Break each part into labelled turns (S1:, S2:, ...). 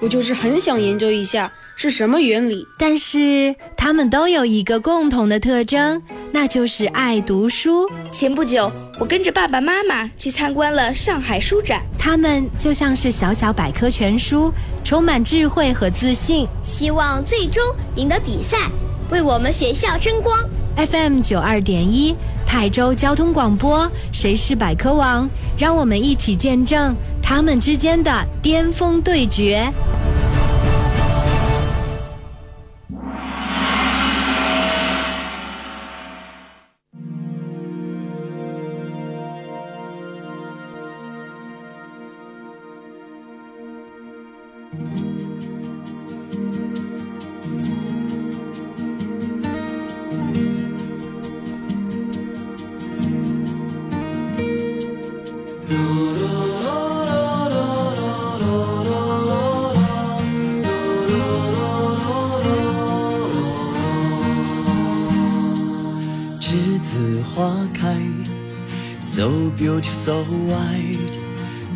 S1: 我就是很想研究一下。是什么原理？
S2: 但是他们都有一个共同的特征，那就是爱读书。
S3: 前不久，我跟着爸爸妈妈去参观了上海书展，
S2: 他们就像是小小百科全书，充满智慧和自信，
S4: 希望最终赢得比赛，为我们学校争光。
S2: FM 九二点一，泰州交通广播，谁是百科王？让我们一起见证他们之间的巅峰对决。
S5: So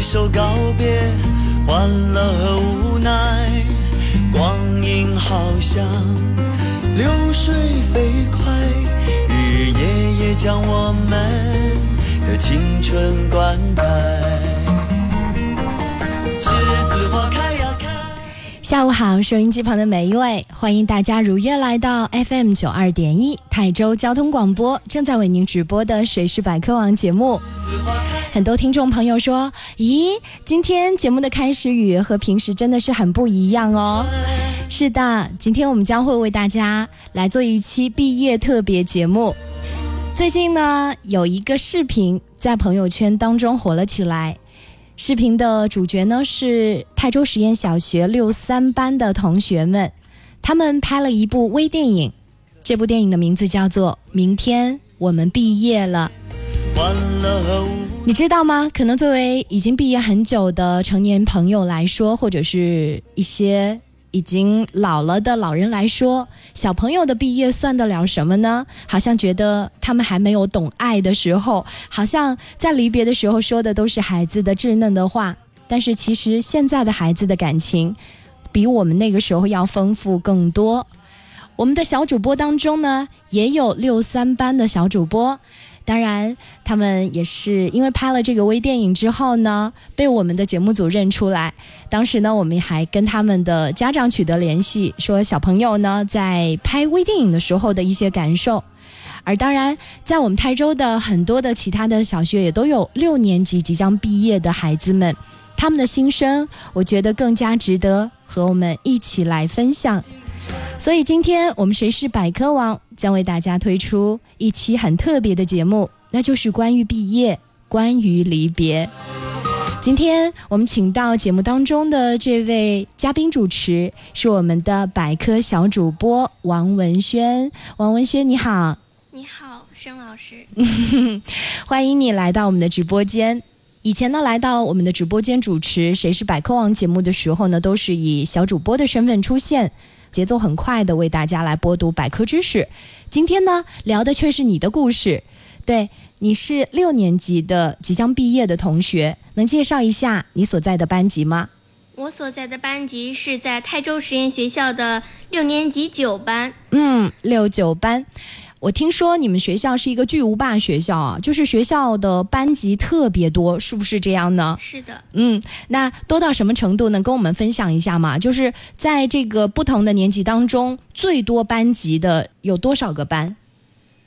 S5: 挥手告别，欢乐和无奈，光阴好像流水飞快，日日夜夜将我们的青春灌溉。
S2: 栀子花开呀开下午好，收音机旁的每一位，欢迎大家如约来到 FM 九二点一泰州交通广播，正在为您直播的《谁是百科王》节目。很多听众朋友说：“咦，今天节目的开始语和平时真的是很不一样哦。”是的，今天我们将会为大家来做一期毕业特别节目。最近呢，有一个视频在朋友圈当中火了起来。视频的主角呢是泰州实验小学六三班的同学们，他们拍了一部微电影，这部电影的名字叫做《明天我们毕业了》。你知道吗？可能作为已经毕业很久的成年朋友来说，或者是一些。已经老了的老人来说，小朋友的毕业算得了什么呢？好像觉得他们还没有懂爱的时候，好像在离别的时候说的都是孩子的稚嫩的话。但是其实现在的孩子的感情，比我们那个时候要丰富更多。我们的小主播当中呢，也有六三班的小主播。当然，他们也是因为拍了这个微电影之后呢，被我们的节目组认出来。当时呢，我们还跟他们的家长取得联系，说小朋友呢在拍微电影的时候的一些感受。而当然，在我们泰州的很多的其他的小学也都有六年级即将毕业的孩子们，他们的心声，我觉得更加值得和我们一起来分享。所以今天我们谁是百科王将为大家推出一期很特别的节目，那就是关于毕业，关于离别。今天我们请到节目当中的这位嘉宾主持是我们的百科小主播王文轩。王文轩，你好。
S6: 你好，申老师。
S2: 欢迎你来到我们的直播间。以前呢，来到我们的直播间主持《谁是百科王》节目的时候呢，都是以小主播的身份出现。节奏很快的为大家来播读百科知识，今天呢聊的却是你的故事。对，你是六年级的即将毕业的同学，能介绍一下你所在的班级吗？
S6: 我所在的班级是在泰州实验学校的六年级九班。
S2: 嗯，六九班。我听说你们学校是一个巨无霸学校啊，就是学校的班级特别多，是不是这样呢？
S6: 是的，
S2: 嗯，那多到什么程度？能跟我们分享一下吗？就是在这个不同的年级当中，最多班级的有多少个班？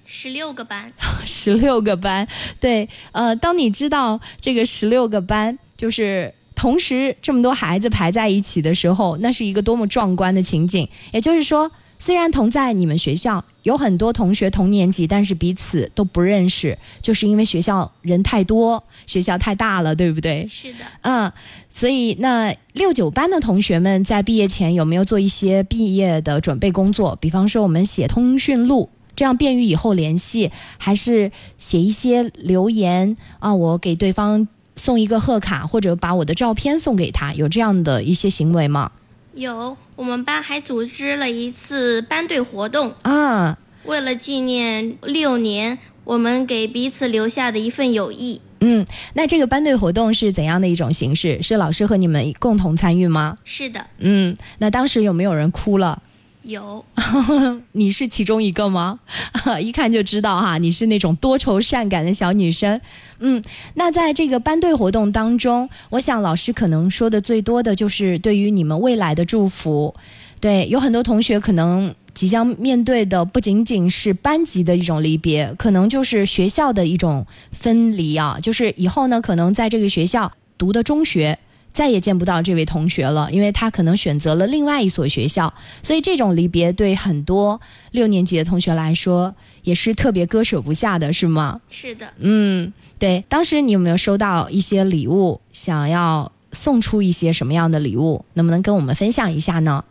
S6: 十六个班，
S2: 十六个班。对，呃，当你知道这个十六个班，就是同时这么多孩子排在一起的时候，那是一个多么壮观的情景。也就是说，虽然同在你们学校有很多同学同年级，但是彼此都不认识，就是因为学校人太多，学校太大了，对不对？
S6: 是的，
S2: 嗯，所以那六九班的同学们在毕业前有没有做一些毕业的准备工作？比方说，我们写通讯录，这样便于以后联系，还是写一些留言啊？我给对方送一个贺卡，或者把我的照片送给他，有这样的一些行为吗？
S6: 有我们班还组织了一次班队活动，
S2: 啊，
S6: 为了纪念六年我们给彼此留下的一份友谊。
S2: 嗯，那这个班队活动是怎样的一种形式？是老师和你们共同参与吗？
S6: 是的，
S2: 嗯，那当时有没有人哭了？
S6: 有
S2: 你是其中一个吗？一看就知道哈，你是那种多愁善感的小女生。嗯，那在这个班队活动当中，我想老师可能说的最多的就是对于你们未来的祝福。对，有很多同学可能即将面对的不仅仅是班级的一种离别，可能就是学校的一种分离啊，就是以后呢，可能在这个学校读的中学。再也见不到这位同学了，因为他可能选择了另外一所学校，所以这种离别对很多六年级的同学来说也是特别割舍不下的，是吗？
S6: 是的，
S2: 嗯，对。当时你有没有收到一些礼物？想要送出一些什么样的礼物？能不能跟我们分享一下呢？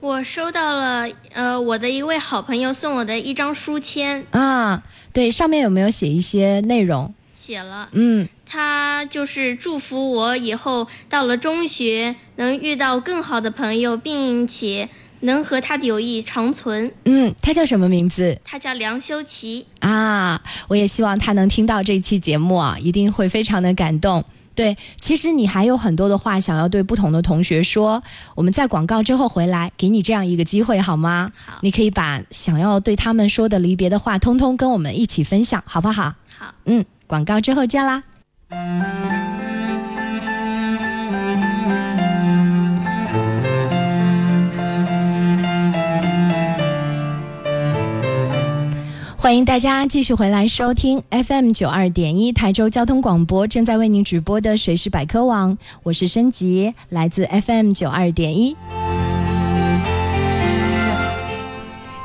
S6: 我收到了呃我的一位好朋友送我的一张书签，
S2: 啊，对，上面有没有写一些内容？
S6: 写了。
S2: 嗯，
S6: 他就是祝福我以后到了中学能遇到更好的朋友，并且能和他的友谊长存。
S2: 嗯，他叫什么名字？
S6: 他叫梁修齐，
S2: 啊，我也希望他能听到这期节目啊，一定会非常的感动。对，其实你还有很多的话想要对不同的同学说，我们在广告之后回来，给你这样一个机会好吗？
S6: 好
S2: 你可以把想要对他们说的离别的话，通通跟我们一起分享，好不好？
S6: 好。
S2: 嗯，广告之后见啦。欢迎大家继续回来收听 FM 九二点一台州交通广播正在为您直播的《谁是百科网》，我是申吉，来自 FM 九二点一。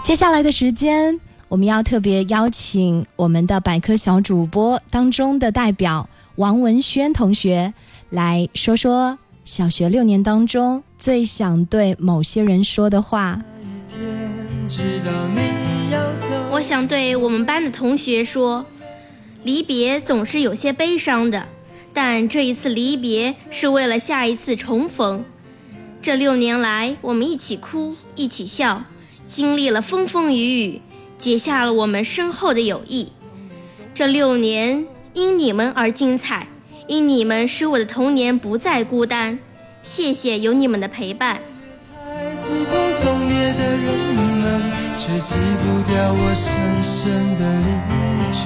S2: 接下来的时间，我们要特别邀请我们的百科小主播当中的代表王文轩同学来说说小学六年当中最想对某些人说的话。
S6: 我想对我们班的同学说，离别总是有些悲伤的，但这一次离别是为了下一次重逢。这六年来，我们一起哭，一起笑，经历了风风雨雨，结下了我们深厚的友谊。这六年因你们而精彩，因你们使我的童年不再孤单。谢谢有你们的陪伴。
S7: 自痛送别的人们，却记不掉我深深的离愁。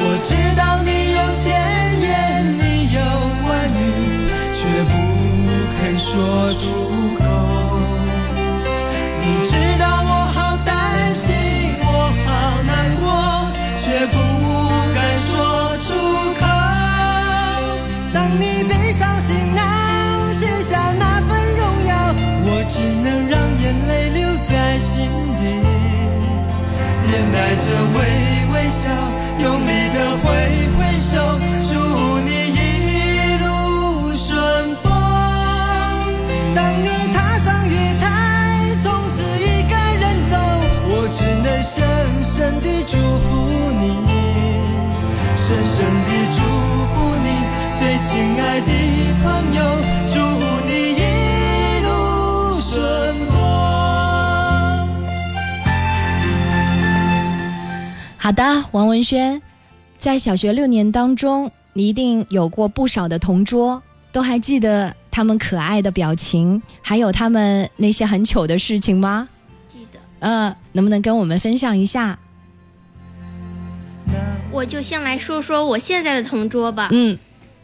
S7: 我知道你有千言，你有万语，却不肯说出着微微笑，用力的挥
S2: 好的，王文轩，在小学六年当中，你一定有过不少的同桌，都还记得他们可爱的表情，还有他们那些很糗的事情吗？
S6: 记得
S2: 嗯，能不能跟我们分享一下？
S6: 我就先来说说我现在的同桌吧。
S2: 嗯，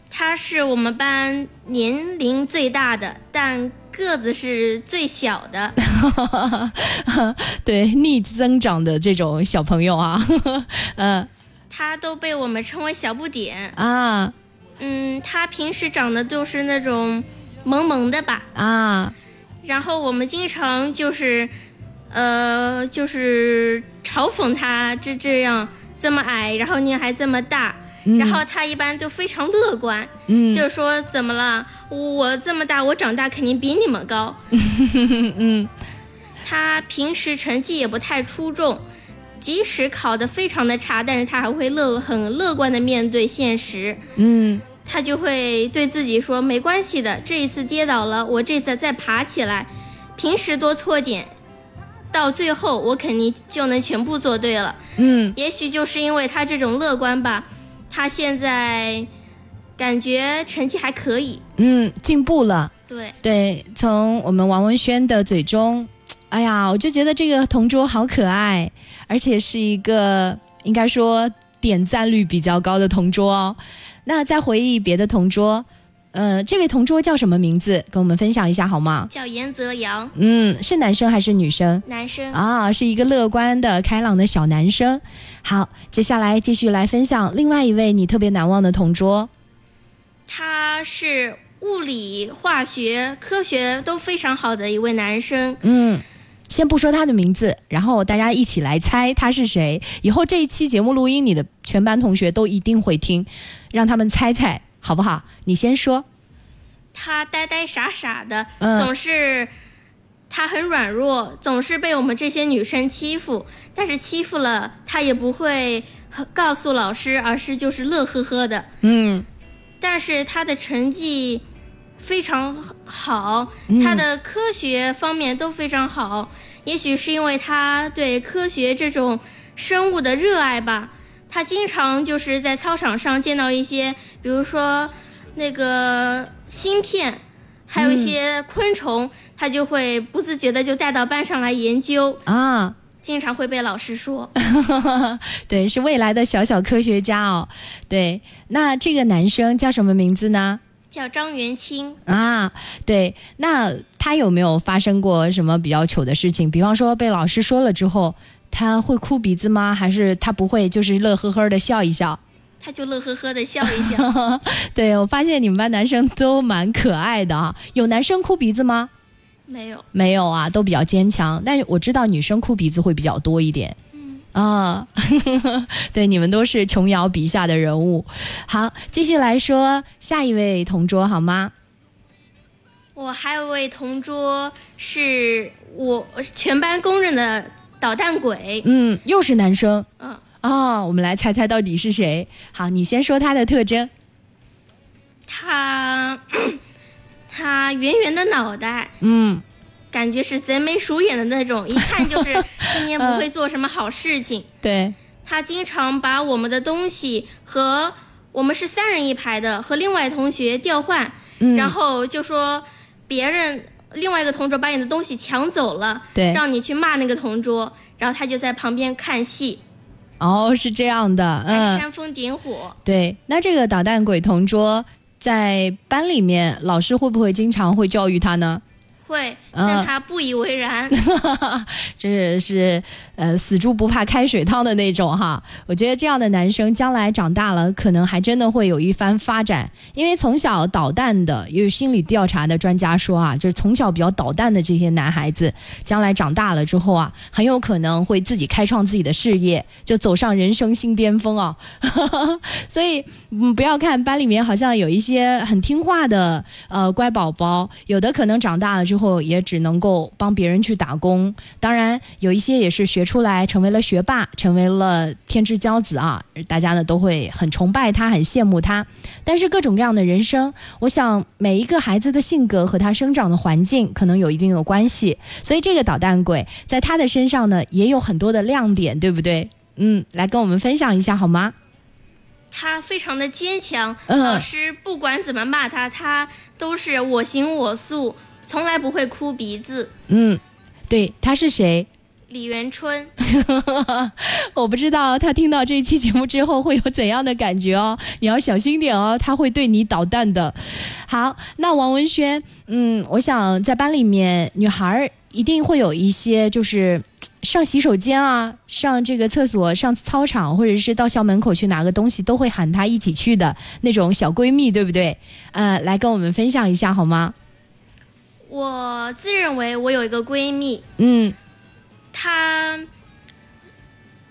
S6: 他是我们班年龄最大的，但个子是最小的。
S2: 对，逆增长的这种小朋友啊，嗯。
S6: 他都被我们称为小不点。
S2: 啊。
S6: 嗯，他平时长得就是那种萌萌的吧，
S2: 啊，
S6: 然后我们经常就是，呃，就是嘲讽他这这样这么矮，然后你还这么大，
S2: 嗯。
S6: 然后他一般都非常乐观，
S2: 嗯。
S6: 就是说怎么了？我这么大，我长大肯定比你们高。
S2: 嗯
S6: 他平时成绩也不太出众，即使考得非常的差，但是他还会乐很乐观的面对现实。
S2: 嗯
S6: 他就会对自己说：“没关系的，这一次跌倒了，我这次再爬起来。平时多错点，到最后我肯定就能全部做对了。
S2: 嗯
S6: 也许就是因为他这种乐观吧，他现在感觉成绩还可以。
S2: 嗯，进步了。
S6: 对，
S2: 对，从我们王文轩的嘴中，哎呀，我就觉得这个同桌好可爱，而且是一个应该说点赞率比较高的同桌哦。那再回忆别的同桌，呃，这位同桌叫什么名字？跟我们分享一下好吗？
S6: 叫严泽阳，
S2: 嗯，是男生还是女生？
S6: 男生。
S2: 啊，是一个乐观的、开朗的小男生。好，接下来继续来分享另外一位你特别难忘的同桌。
S6: 他是物理、化学、科学都非常好的一位男生。
S2: 嗯，先不说他的名字，然后大家一起来猜他是谁。以后这一期节目录音，你的全班同学都一定会听，让他们猜猜，好不好？你先说。
S6: 他呆呆傻傻的，
S2: 嗯
S6: 总是他很软弱，总是被我们这些女生欺负。但是欺负了他也不会告诉老师，而是就是乐呵呵的。
S2: 嗯
S6: 但是他的成绩非常好，
S2: 嗯
S6: 他的科学方面都非常好。也许是因为他对科学这种生物的热爱吧，他经常就是在操场上见到一些，比如说那个芯片，还有一些昆虫，他就会不自觉的就带到班上来研究，
S2: 啊，
S6: 经常会被老师说。
S2: 对，是未来的小小科学家哦。对，那这个男生叫什么名字呢？
S6: 叫张元清，
S2: 啊，对，那他有没有发生过什么比较糗的事情？比方说被老师说了之后，他会哭鼻子吗？还是他不会，就是乐呵呵的笑一笑？
S6: 他就乐呵呵的笑一笑。
S2: 对我发现你们班男生都蛮可爱的啊，有男生哭鼻子吗？
S6: 没有，
S2: 没有啊，都比较坚强。但是我知道女生哭鼻子会比较多一点。啊，对，你们都是琼瑶笔下的人物。好，继续来说下一位同桌好吗？
S6: 我还有位同桌是我全班公认的捣蛋鬼。
S2: 嗯，又是男生。
S6: 嗯，
S2: 哦，我们来猜猜到底是谁。好，你先说他的特征。
S6: 他 他圆圆的脑袋，
S2: 嗯
S6: 感觉是贼眉鼠眼的那种，一看就是今年不会做什么好事情。
S2: 对，
S6: 他经常把我们的东西和我们是三人一排的，和另外同学调换，
S2: 嗯，
S6: 然后就说别人另外一个同桌把你的东西抢走了，
S2: 对
S6: 让你去骂那个同桌，然后他就在旁边看戏，
S2: 哦，是这样的，嗯，
S6: 煽风点火。
S2: 对。那这个捣蛋鬼同桌在班里面，老师会不会经常会教育他呢？
S6: 会，
S2: 嗯
S6: 但他不以为然。
S2: 这是呃死猪不怕开水烫的那种哈。我觉得这样的男生将来长大了，可能还真的会有一番发展。因为从小捣蛋的，也有心理调查的专家说啊，就是从小比较捣蛋的这些男孩子，将来长大了之后啊，很有可能会自己开创自己的事业，就走上人生新巅峰啊。所以，嗯，不要看班里面好像有一些很听话的呃乖宝宝，有的可能长大了之后也只能够帮别人去打工。当然，有一些也是学出来成为了学霸，成为了天之骄子啊，大家呢都会很崇拜他，很羡慕他。但是各种各样的人生，我想每一个孩子的性格和他生长的环境可能有一定的关系。所以这个捣蛋鬼在他的身上呢也有很多的亮点，对不对？嗯，来跟我们分享一下好吗？
S6: 他非常的坚强，
S2: 嗯
S6: 老师不管怎么骂他，他都是我行我素，从来不会哭鼻子。
S2: 嗯，对，他是谁？
S6: 李元春。
S2: 我不知道他听到这期节目之后会有怎样的感觉哦，你要小心点哦，他会对你捣蛋的。好，那王文轩，嗯，我想在班里面，女孩一定会有一些就是。上洗手间啊，上这个厕所，上操场，或者是到校门口去拿个东西，都会喊她一起去的那种小闺蜜，对不对？呃，来跟我们分享一下好吗？
S6: 我自认为我有一个闺蜜，
S2: 嗯，
S6: 她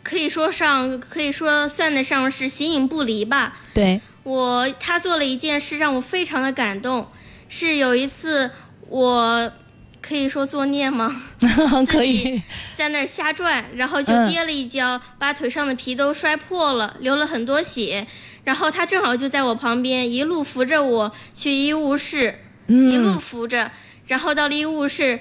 S6: 可以说上，可以说算得上是形影不离吧。
S2: 对
S6: 我，她做了一件事让我非常的感动，是有一次我。可以说作孽吗？
S2: 可以，
S6: 在那儿瞎转，然后就跌了一跤，把腿上的皮都摔破了，流了很多血。然后他正好就在我旁边，一路扶着我去医务室，一路扶着，然后到了医务室，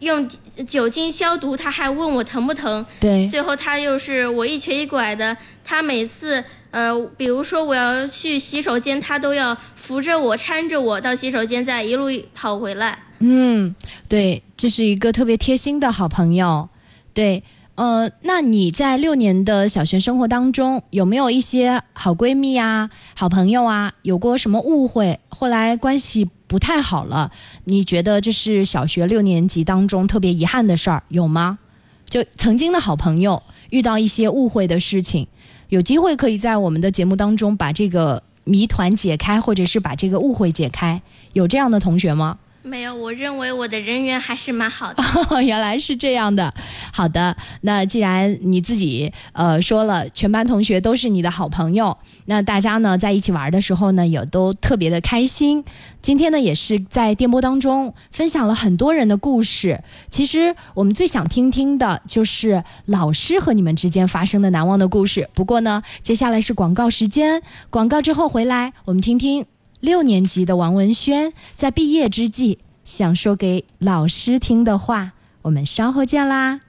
S6: 用酒精消毒，他还问我疼不疼。
S2: 对，
S6: 最后他又是我一瘸一拐的，他每次呃，比如说我要去洗手间，他都要扶着我，搀着我到洗手间，再一路跑回来。
S2: 嗯，对，这是一个特别贴心的好朋友。对，呃，那你在六年的小学生活当中，有没有一些好闺蜜啊、好朋友啊，有过什么误会，后来关系不太好了？你觉得这是小学六年级当中特别遗憾的事儿，有吗？就曾经的好朋友遇到一些误会的事情，有机会可以在我们的节目当中把这个谜团解开，或者是把这个误会解开，有这样的同学吗？
S6: 没有，我认为我的人缘还是蛮好的。
S2: 原来是这样的，好的。那既然你自己呃说了，全班同学都是你的好朋友，那大家呢在一起玩的时候呢，也都特别的开心。今天呢，也是在电波当中分享了很多人的故事。其实我们最想听听的就是老师和你们之间发生的难忘的故事。不过呢，接下来是广告时间，广告之后回来，我们听听。六年级的王文轩在毕业之际想说给老师听的话，我们稍后见啦。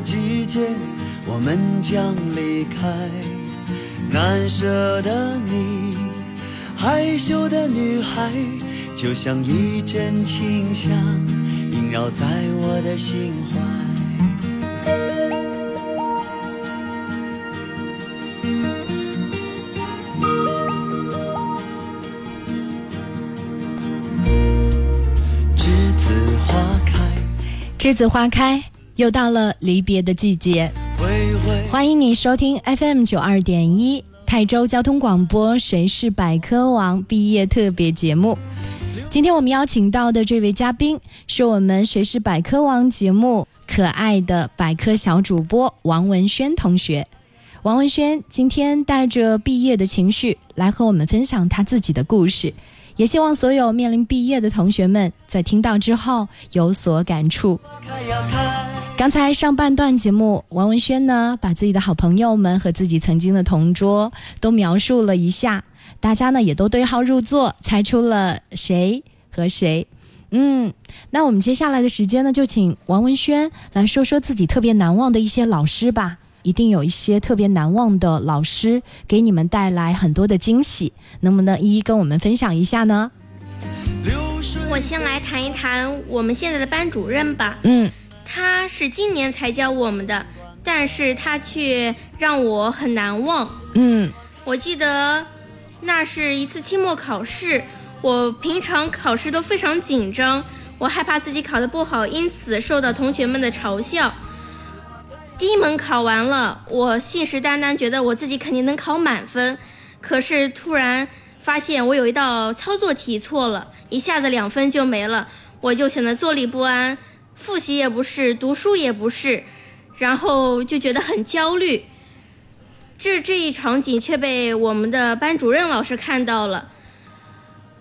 S7: 季节，我们将离开。难舍的你，害羞的女孩，就像一阵清香，萦绕在我的心怀。
S2: 栀子花开栀子花开，又到了离别的季节。欢迎你收听 FM 九二点一泰州交通广播《谁是百科王》毕业特别节目。今天我们邀请到的这位嘉宾，是我们《谁是百科王》节目可爱的百科小主播王文轩同学。王文轩今天带着毕业的情绪来和我们分享他自己的故事。也希望所有面临毕业的同学们在听到之后有所感触。刚才上半段节目，王文轩呢把自己的好朋友们和自己曾经的同桌都描述了一下，大家呢也都对号入座，猜出了谁和谁。嗯，那我们接下来的时间呢，就请王文轩来说说自己特别难忘的一些老师吧。一定有一些特别难忘的老师给你们带来很多的惊喜，能不能一一跟我们分享一下呢？
S6: 我先来谈一谈我们现在的班主任吧。
S2: 嗯，
S6: 他是今年才教我们的，但是他却让我很难忘。
S2: 嗯，
S6: 我记得那是一次期末考试，我平常考试都非常紧张，我害怕自己考得不好，因此受到同学们的嘲笑。第一门考完了，我信誓旦旦觉得我自己肯定能考满分，可是突然发现我有一道操作题错了，一下子两分就没了，我就显得坐立不安，复习也不是，读书也不是，然后就觉得很焦虑。这这一场景却被我们的班主任老师看到了，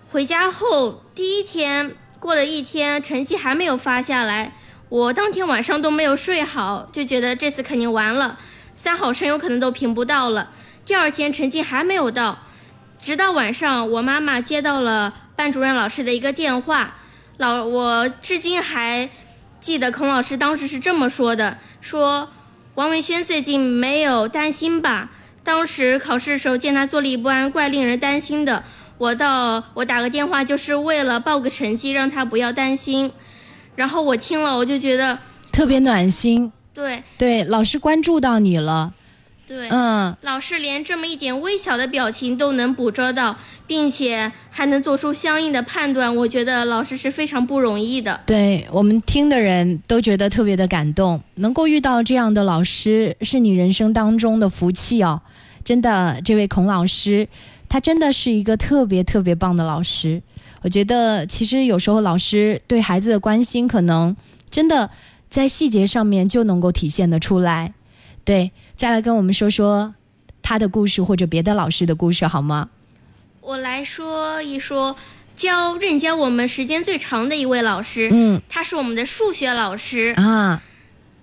S6: 回家后第一天过了一天，成绩还没有发下来，我当天晚上都没有睡好，就觉得这次肯定完了，三好生有可能都评不到了。第二天成绩还没有到，直到晚上，我妈妈接到了班主任老师的一个电话，老我至今还记得孔老师当时是这么说的：说王文轩最近没有担心吧？当时考试的时候见他坐立不安，怪令人担心的。我到我打个电话就是为了报个成绩，让他不要担心。然后我听了，我就觉得
S2: 特别暖心。
S6: 对
S2: 对，老师关注到你了。
S6: 对，
S2: 嗯，
S6: 老师连这么一点微小的表情都能捕捉到，并且还能做出相应的判断，我觉得老师是非常不容易的。
S2: 对我们听的人都觉得特别的感动，能够遇到这样的老师是你人生当中的福气哦。真的，这位孔老师。他真的是一个特别特别棒的老师，我觉得其实有时候老师对孩子的关心，可能真的在细节上面就能够体现得出来。对，再来跟我们说说他的故事或者别的老师的故事好吗？
S6: 我来说一说教任教我们时间最长的一位老师，
S2: 嗯，
S6: 他是我们的数学老师
S2: 啊。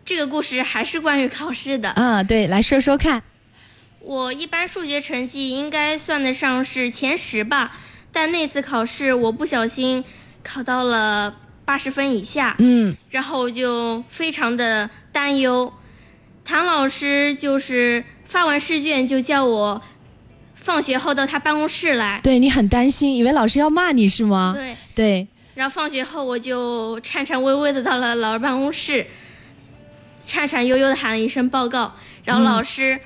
S6: 这个故事还是关于考试的
S2: 啊，对，来说说看。
S6: 我一般数学成绩应该算得上是前十吧，但那次考试我不小心考到了八十分以下，
S2: 嗯，
S6: 然后我就非常的担忧。唐老师就是发完试卷就叫我放学后到他办公室来，
S2: 对你很担心，以为老师要骂你是吗？
S6: 对
S2: 对。
S6: 然后放学后我就颤颤巍巍的到了老师办公室，颤颤悠悠的喊了一声报告，然后老师。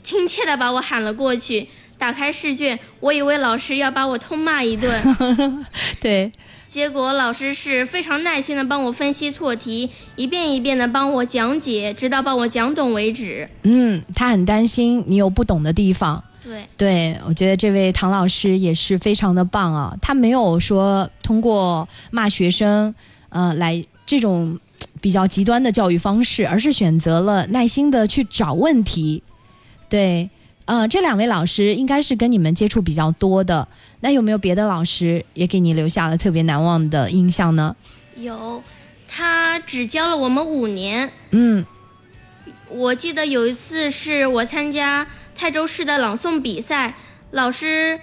S6: 亲切的把我喊了过去，打开试卷，我以为老师要把我痛骂一顿，
S2: 对，
S6: 结果老师是非常耐心的帮我分析错题，一遍一遍的帮我讲解，直到帮我讲懂为止。
S2: 嗯，他很担心你有不懂的地方。
S6: 对，
S2: 对我觉得这位唐老师也是非常的棒啊，他没有说通过骂学生，呃，来这种比较极端的教育方式，而是选择了耐心的去找问题。对，呃，这两位老师应该是跟你们接触比较多的。那有没有别的老师也给你留下了特别难忘的印象呢？
S6: 有，他只教了我们五年。
S2: 嗯，
S6: 我记得有一次是我参加泰州市的朗诵比赛，老师，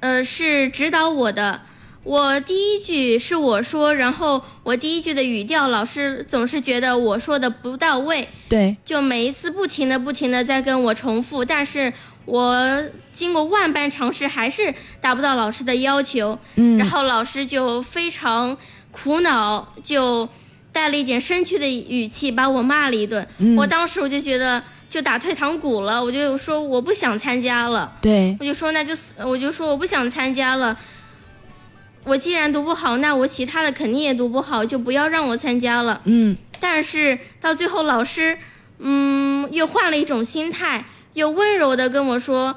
S6: 呃，是指导我的。我第一句是我说，然后我第一句的语调，老师总是觉得我说的不到位，
S2: 对，
S6: 就每一次不停的、不停的在跟我重复，但是我经过万般尝试，还是达不到老师的要求，
S2: 嗯，
S6: 然后老师就非常苦恼，就带了一点生气的语气把我骂了一顿，我当时我就觉得就打退堂鼓了，我就说我不想参加了，
S2: 对，
S6: 我就说那就我就说我不想参加了。我既然读不好，那我其他的肯定也读不好，就不要让我参加了。
S2: 嗯，
S6: 但是到最后，老师，嗯，又换了一种心态，又温柔的跟我说，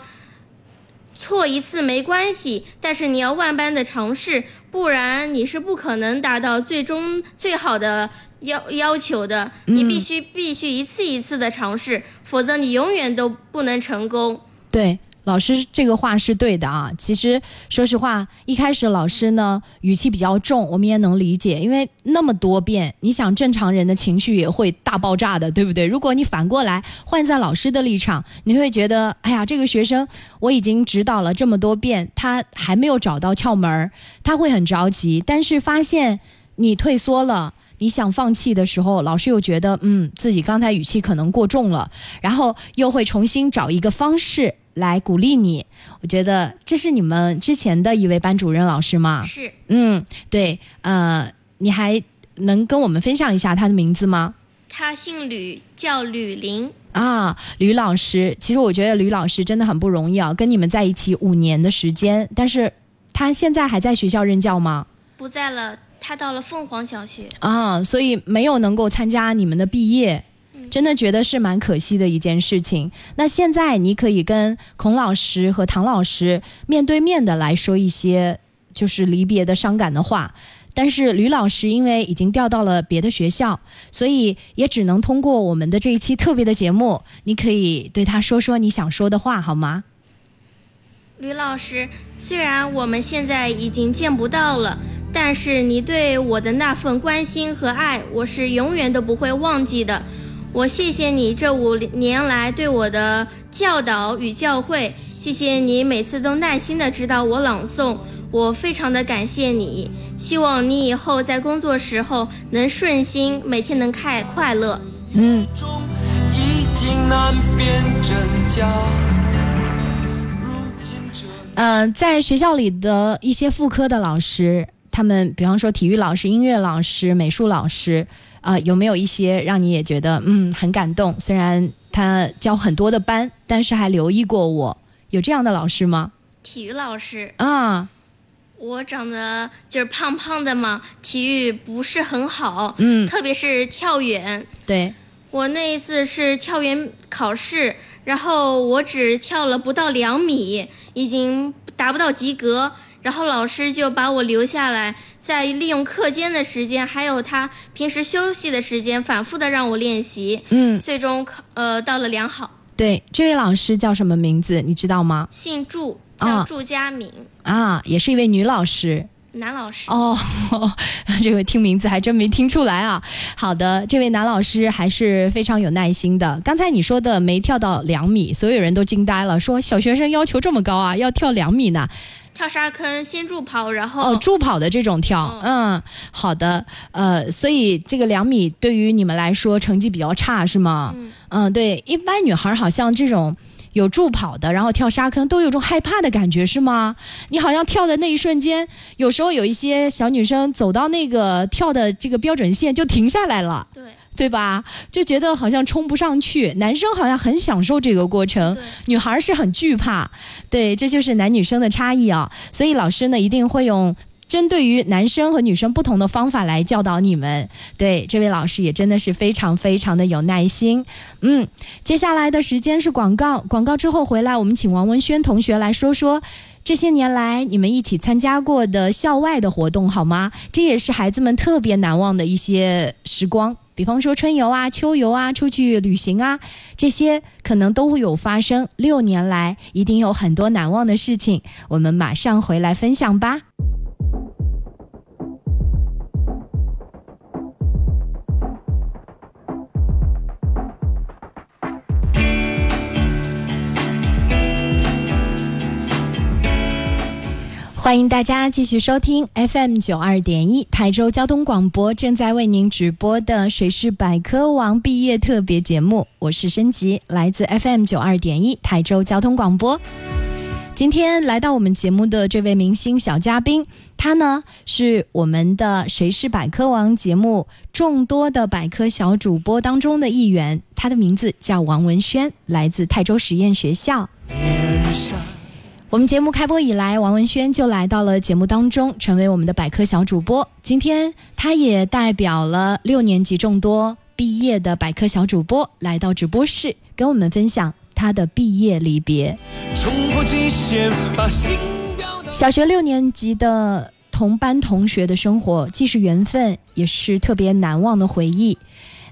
S6: 错一次没关系，但是你要万般的尝试，不然你是不可能达到最终最好的要要求的。你必须必须一次一次的尝试，否则你永远都不能成功。
S2: 对。老师这个话是对的啊，其实说实话，一开始老师呢语气比较重，我们也能理解，因为那么多遍，你想正常人的情绪也会大爆炸的，对不对？如果你反过来换在老师的立场，你会觉得，哎呀，这个学生我已经指导了这么多遍，他还没有找到窍门儿，他会很着急。但是发现你退缩了，你想放弃的时候，老师又觉得，嗯，自己刚才语气可能过重了，然后又会重新找一个方式。来鼓励你，我觉得这是你们之前的一位班主任老师吗？
S6: 是，
S2: 嗯，对，呃，你还能跟我们分享一下他的名字吗？
S6: 他姓吕，叫吕林
S2: 啊，吕老师。其实我觉得吕老师真的很不容易啊，跟你们在一起五年的时间，但是他现在还在学校任教吗？
S6: 不在了，他到了凤凰小学
S2: 啊，所以没有能够参加你们的毕业。真的觉得是蛮可惜的一件事情。那现在你可以跟孔老师和唐老师面对面的来说一些就是离别的伤感的话，但是吕老师因为已经调到了别的学校，所以也只能通过我们的这一期特别的节目，你可以对他说说你想说的话，好吗？
S6: 吕老师，虽然我们现在已经见不到了，但是你对我的那份关心和爱，我是永远都不会忘记的。我谢谢你这五年来对我的教导与教诲，谢谢你每次都耐心的指导我朗诵，我非常的感谢你。希望你以后在工作时候能顺心，每天能开快乐。
S2: 嗯，
S7: 已经难辨真假。如今这
S2: 呃，在学校里的一些副科的老师，他们比方说体育老师、音乐老师、美术老师，啊、有没有一些让你也觉得嗯很感动？虽然他教很多的班，但是还留意过我，有这样的老师吗？
S6: 体育老师，
S2: 啊，
S6: 我长得就是胖胖的嘛，体育不是很好，
S2: 嗯，
S6: 特别是跳远。
S2: 对，
S6: 我那一次是跳远考试，然后我只跳了不到两米，已经达不到及格。然后老师就把我留下来，在利用课间的时间，还有他平时休息的时间，反复的让我练习。
S2: 嗯，
S6: 最终考呃到了良好。
S2: 对，这位老师叫什么名字？你知道吗？
S6: 姓祝，
S2: 啊
S6: 叫祝佳敏，
S2: 啊，也是一位女老师。
S6: 男老师。
S2: 哦，这个听名字还真没听出来啊。好的，这位男老师还是非常有耐心的。刚才你说的没跳到两米，所有人都惊呆了，说小学生要求这么高啊，要跳两米呢？
S6: 跳沙坑，先助跑，然后
S2: 哦，助跑的这种跳，嗯，好的，呃，所以这个两米对于你们来说成绩比较差是吗？
S6: 嗯
S2: 嗯，对，一般女孩好像这种有助跑的，然后跳沙坑都有种害怕的感觉是吗？你好像跳的那一瞬间，有时候有一些小女生走到那个跳的这个标准线就停下来了。
S6: 对
S2: 对吧？就觉得好像冲不上去，男生好像很享受这个过程，女孩是很惧怕。对，这就是男女生的差异啊。所以老师呢，一定会用针对于男生和女生不同的方法来教导你们。对，这位老师也真的是非常非常的有耐心。嗯，接下来的时间是广告，广告之后回来，我们请王文轩同学来说说。这些年来，你们一起参加过的校外的活动好吗？这也是孩子们特别难忘的一些时光。比方说春游啊、秋游啊、出去旅行啊，这些可能都会有发生。六年来，一定有很多难忘的事情。我们马上回来分享吧。欢迎大家继续收听 FM 九二点一台州交通广播正在为您直播的《谁是百科王》毕业特别节目，我是申吉，来自 FM 九二点一台州交通广播。今天来到我们节目的这位明星小嘉宾，他呢是我们的《谁是百科王》节目众多的百科小主播当中的一员，他的名字叫王文轩，来自泰州实验学校。我们节目开播以来，王文轩就来到了节目当中，成为我们的百科小主播。今天，他也代表了六年级众多毕业的百科小主播来到直播室，跟我们分享他的毕业离别。
S7: 冲破极限，把心。
S2: 小学六年级的同班同学的生活，既是缘分，也是特别难忘的回忆。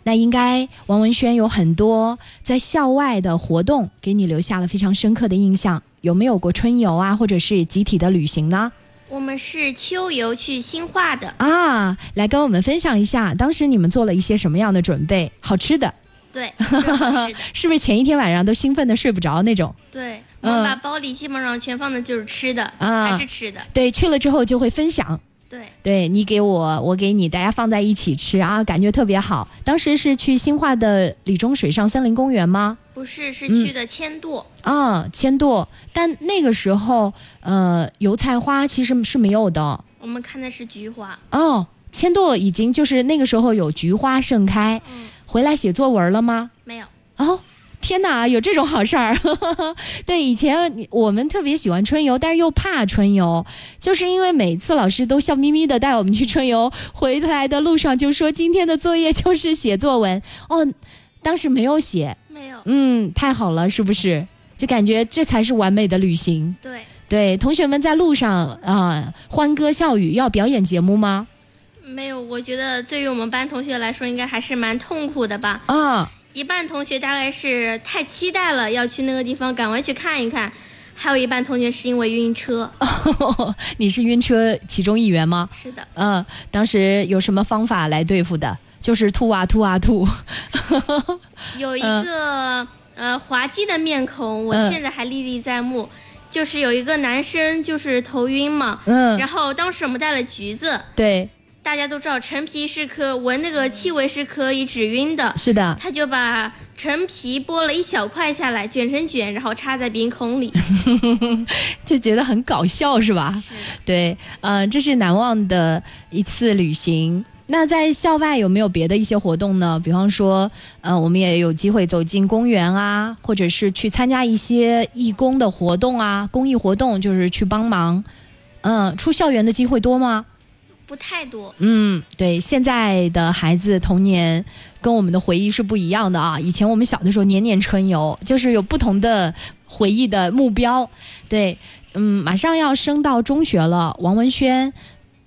S2: 那应该王文轩有很多在校外的活动，给你留下了非常深刻的印象。有没有过春游啊，或者是集体的旅行呢？
S6: 我们是秋游去新化的，
S2: 啊，来跟我们分享一下，当时你们做了一些什么样的准备？好吃的，
S6: 对，是的是
S2: 不是前一天晚上都兴奋的睡不着那种？
S6: 对，我
S2: 嗯
S6: 们把包里基本上全放的就是吃的，
S2: 啊
S6: 还是吃的，
S2: 对，去了之后就会分享，
S6: 对，
S2: 对你给我，我给你，大家放在一起吃啊，感觉特别好。当时是去新化的李中水上森林公园吗？
S6: 不是是
S2: 嗯
S6: 去的千度，
S2: 啊，千度，但那个时候，呃，油菜花其实是没有的
S6: 我们看的是菊花，
S2: 哦。千度已经就是那个时候有菊花盛开，
S6: 嗯，
S2: 回来写作文了吗？
S6: 没有，
S2: 哦，天哪，有这种好事儿！对，以前我们特别喜欢春游，但是又怕春游，就是因为每次老师都笑眯眯的带我们去春游，回来的路上就说今天的作业就是写作文。哦，当时没有写，
S6: 没有，
S2: 嗯，太好了，是不是？就感觉这才是完美的旅行。
S6: 对，
S2: 对，同学们在路上啊、欢歌笑语，要表演节目吗？
S6: 没有。我觉得对于我们班同学来说，应该还是蛮痛苦的吧。
S2: 啊，
S6: 一半同学大概是太期待了，要去那个地方，赶快去看一看。还有一半同学是因为晕车。
S2: 哦 你是晕车其中一员吗？
S6: 是的。
S2: 嗯，当时有什么方法来对付的？就是吐啊吐啊吐。
S6: 有一个呃滑稽的面孔，我现在还历历在目。就是有一个男生就是头晕嘛，嗯，然后当时我们带了橘子，
S2: 对，
S6: 大家都知道陈皮是可闻那个气味是可以止晕的，
S2: 是的，
S6: 他就把陈皮剥了一小块下来，卷成卷，然后插在鼻孔里，
S2: 就觉得很搞笑，是吧？对，嗯，这是难忘的一次旅行。那在校外有没有别的一些活动呢？比方说，呃，我们也有机会走进公园啊，或者是去参加一些义工的活动啊，公益活动，就是去帮忙。嗯，出校园的机会多吗？
S6: 不太多。
S2: 嗯，对，现在的孩子童年跟我们的回忆是不一样的啊。以前我们小的时候年年春游，就是有不同的回忆的目标。对，嗯，马上要升到中学了，王文轩。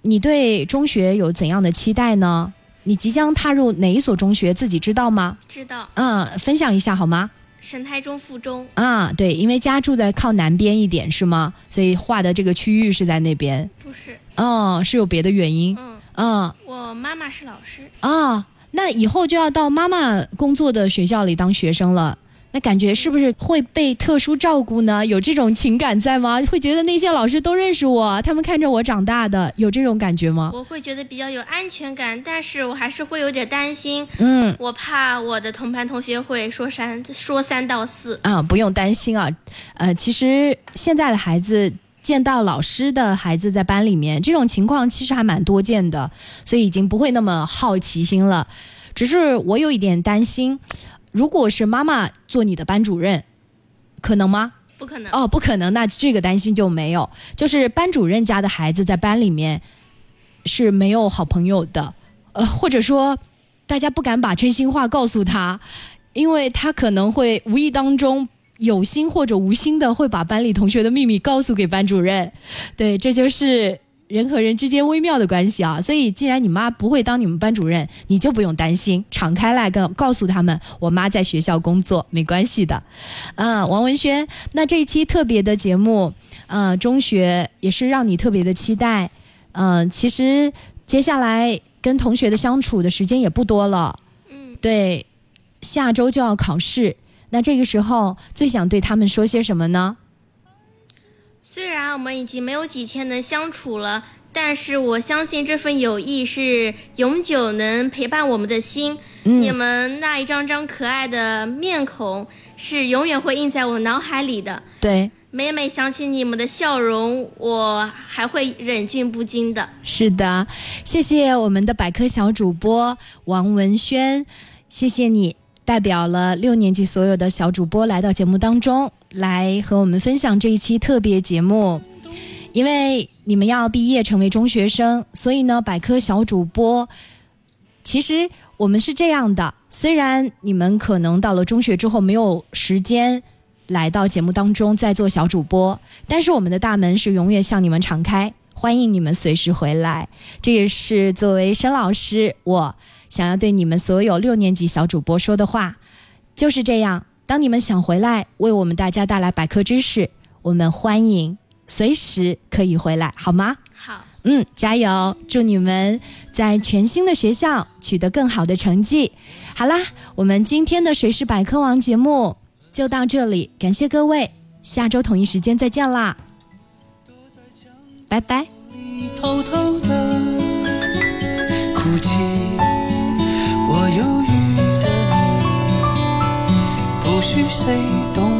S2: 你对中学有怎样的期待呢？你即将踏入哪一所中学，自己知道吗？
S6: 知道。
S2: 嗯，分享一下好吗？
S6: 沈泰中附中。
S2: 啊，对，因为家住在靠南边一点，是吗？所以画的这个区域是在那边。
S6: 不是。
S2: 哦，是有别的原因。
S6: 嗯。
S2: 嗯。
S6: 我妈妈是老师。
S2: 啊，那以后就要到妈妈工作的学校里当学生了。那感觉是不是会被特殊照顾呢？有这种情感在吗？会觉得那些老师都认识我，他们看着我长大的，有这种感觉吗？
S6: 我会觉得比较有安全感，但是我还是会有点担心。嗯，我怕我的同班同学会说三说三道四。
S2: 啊，不用担心啊，呃，其实现在的孩子见到老师的孩子在班里面，这种情况其实还蛮多见的，所以已经不会那么好奇心了。只是我有一点担心。如果是妈妈做你的班主任，可能吗？
S6: 不可能
S2: 哦，不可能。那这个担心就没有。就是班主任家的孩子在班里面是没有好朋友的，呃，或者说大家不敢把真心话告诉他，因为他可能会无意当中有心或者无心的会把班里同学的秘密告诉给班主任。对，这就是。人和人之间微妙的关系啊，所以既然你妈不会当你们班主任，你就不用担心，敞开来跟告诉他们，我妈在学校工作，没关系的。啊，王文轩，那这一期特别的节目，呃，中学也是让你特别的期待。嗯，其实接下来跟同学的相处的时间也不多了。嗯，对，下周就要考试，那这个时候最想对他们说些什么呢？
S6: 虽然我们已经没有几天能相处了，但是我相信这份友谊是永久能陪伴我们的心。你们那一张张可爱的面孔是永远会印在我脑海里的。
S2: 对，
S6: 每每想起你们的笑容，我还会忍俊不禁的。
S2: 是的，谢谢我们的百科小主播王文轩，谢谢你代表了六年级所有的小主播来到节目当中。来和我们分享这一期特别节目，因为你们要毕业成为中学生，所以呢，百科小主播，其实我们是这样的：虽然你们可能到了中学之后没有时间来到节目当中再做小主播，但是我们的大门是永远向你们敞开，欢迎你们随时回来。这也是作为申老师我想要对你们所有六年级小主播说的话，就是这样。当你们想回来为我们大家带来百科知识，我们欢迎随时可以回来，好吗？
S6: 好，
S2: 嗯，加油！祝你们在全新的学校取得更好的成绩。好啦，我们今天的《谁是百科王》节目就到这里，感谢各位，下周同一时间再见啦，拜拜。偷偷的哭泣，忧郁的你，不需谁懂。